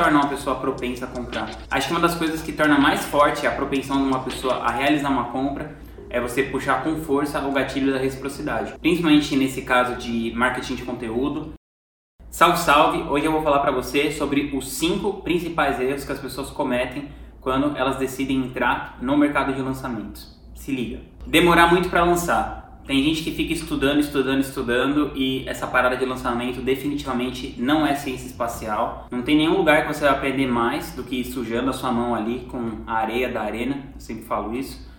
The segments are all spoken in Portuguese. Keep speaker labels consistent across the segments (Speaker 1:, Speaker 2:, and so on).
Speaker 1: torna uma pessoa propensa a comprar? Acho que uma das coisas que torna mais forte a propensão de uma pessoa a realizar uma compra é você puxar com força o gatilho da reciprocidade. Principalmente nesse caso de marketing de conteúdo. Salve, salve! Hoje eu vou falar para você sobre os cinco principais erros que as pessoas cometem quando elas decidem entrar no mercado de lançamentos. Se liga. Demorar muito para lançar. Tem gente que fica estudando, estudando, estudando e essa parada de lançamento definitivamente não é ciência espacial. Não tem nenhum lugar que você vai aprender mais do que sujando a sua mão ali com a areia da arena. Eu sempre falo isso.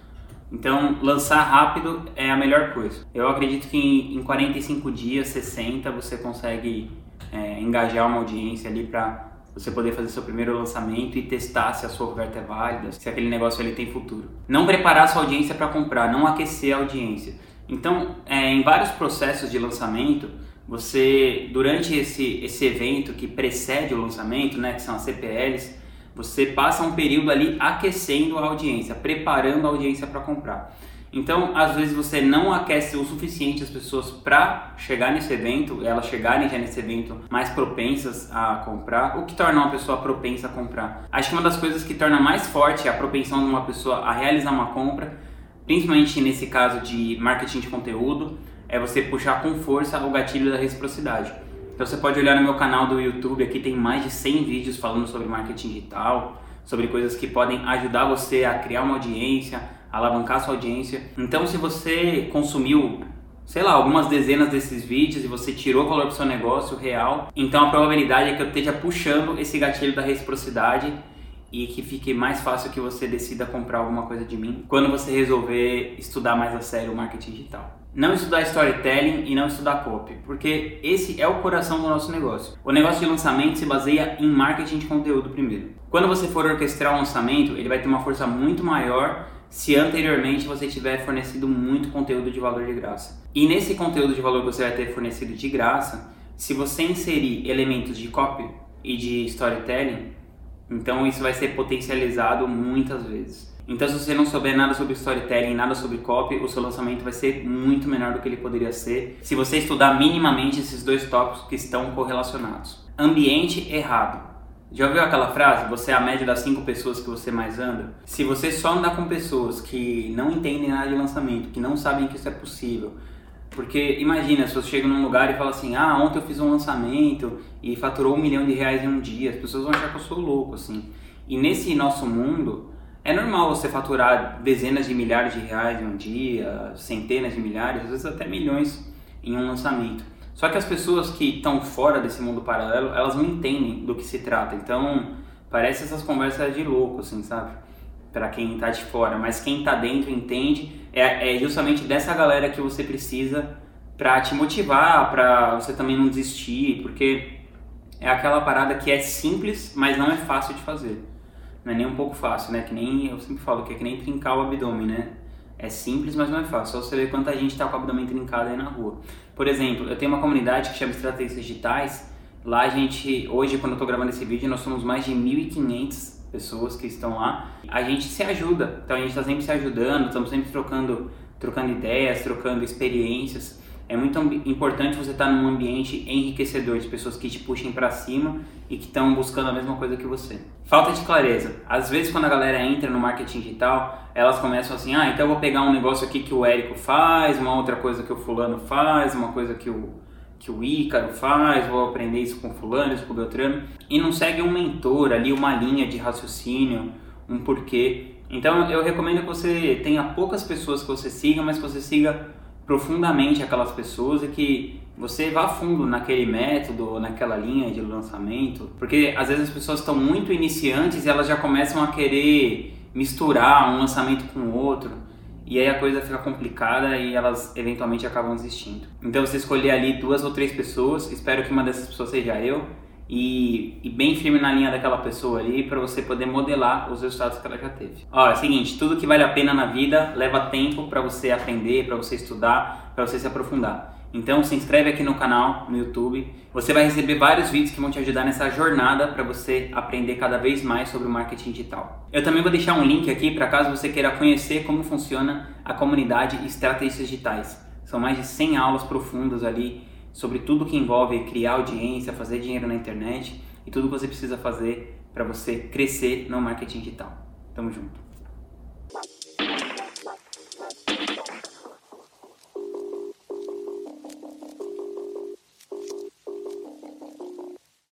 Speaker 1: Então, lançar rápido é a melhor coisa. Eu acredito que em 45 dias, 60, você consegue é, engajar uma audiência ali para você poder fazer seu primeiro lançamento e testar se a sua oferta é válida, se aquele negócio ele tem futuro. Não preparar sua audiência para comprar, não aquecer a audiência. Então, é, em vários processos de lançamento, você, durante esse, esse evento que precede o lançamento, né, que são as CPLs, você passa um período ali aquecendo a audiência, preparando a audiência para comprar. Então, às vezes você não aquece o suficiente as pessoas para chegar nesse evento, elas chegarem já nesse evento mais propensas a comprar. O que torna uma pessoa propensa a comprar? Acho que uma das coisas que torna mais forte a propensão de uma pessoa a realizar uma compra, principalmente nesse caso de marketing de conteúdo, é você puxar com força o gatilho da reciprocidade. Então você pode olhar no meu canal do YouTube, aqui tem mais de 100 vídeos falando sobre marketing digital, sobre coisas que podem ajudar você a criar uma audiência, alavancar sua audiência. Então se você consumiu, sei lá, algumas dezenas desses vídeos e você tirou valor para o seu negócio real, então a probabilidade é que eu esteja puxando esse gatilho da reciprocidade e que fique mais fácil que você decida comprar alguma coisa de mim quando você resolver estudar mais a sério o marketing digital. Não estudar storytelling e não estudar copy, porque esse é o coração do nosso negócio. O negócio de lançamento se baseia em marketing de conteúdo primeiro. Quando você for orquestrar um lançamento, ele vai ter uma força muito maior se anteriormente você tiver fornecido muito conteúdo de valor de graça. E nesse conteúdo de valor que você vai ter fornecido de graça, se você inserir elementos de copy e de storytelling, então isso vai ser potencializado muitas vezes. Então se você não souber nada sobre storytelling, nada sobre copy, o seu lançamento vai ser muito menor do que ele poderia ser se você estudar minimamente esses dois tópicos que estão correlacionados. Ambiente errado. Já ouviu aquela frase? Você é a média das cinco pessoas que você mais anda? Se você só andar com pessoas que não entendem nada de lançamento, que não sabem que isso é possível, porque imagina, se você chega num lugar e fala assim, ah, ontem eu fiz um lançamento e faturou um milhão de reais em um dia, as pessoas vão achar que eu sou louco, assim. E nesse nosso mundo, é normal você faturar dezenas de milhares de reais em um dia, centenas de milhares, às vezes até milhões em um lançamento. Só que as pessoas que estão fora desse mundo paralelo, elas não entendem do que se trata. Então, parece essas conversas de louco, assim, sabe? Para quem tá de fora, mas quem tá dentro entende é, é justamente dessa galera que você precisa para te motivar, para você também não desistir, porque é aquela parada que é simples, mas não é fácil de fazer. Não é nem um pouco fácil, né? Que nem eu sempre falo que é que nem trincar o abdômen, né? É simples, mas não é fácil. Só você ver quanta gente está com o abdômen trincado aí na rua. Por exemplo, eu tenho uma comunidade que chama Estratégias Digitais. Lá a gente, hoje, quando eu estou gravando esse vídeo, nós somos mais de 1.500 pessoas que estão lá, a gente se ajuda. Então a gente está sempre se ajudando, estamos sempre trocando, trocando ideias, trocando experiências. É muito importante você estar tá num ambiente enriquecedor de pessoas que te puxem para cima e que estão buscando a mesma coisa que você. Falta de clareza. Às vezes quando a galera entra no marketing digital, elas começam assim: "Ah, então eu vou pegar um negócio aqui que o Érico faz, uma outra coisa que o fulano faz, uma coisa que o que o Ícaro faz, vou aprender isso com fulano, isso com Beltrano, e não segue um mentor ali, uma linha de raciocínio, um porquê. Então eu recomendo que você tenha poucas pessoas que você siga, mas que você siga profundamente aquelas pessoas e que você vá fundo naquele método, naquela linha de lançamento, porque às vezes as pessoas estão muito iniciantes e elas já começam a querer misturar um lançamento com outro e aí a coisa fica complicada e elas eventualmente acabam desistindo. Então você escolher ali duas ou três pessoas, espero que uma dessas pessoas seja eu, e, e bem firme na linha daquela pessoa ali para você poder modelar os resultados que ela já teve. Ó, é o seguinte, tudo que vale a pena na vida leva tempo para você aprender, para você estudar, para você se aprofundar. Então se inscreve aqui no canal, no YouTube. Você vai receber vários vídeos que vão te ajudar nessa jornada para você aprender cada vez mais sobre o marketing digital. Eu também vou deixar um link aqui para caso você queira conhecer como funciona a comunidade Estratégias Digitais. São mais de 100 aulas profundas ali sobre tudo que envolve criar audiência, fazer dinheiro na internet. e tudo que você precisa fazer para você crescer no marketing digital. Tamo junto.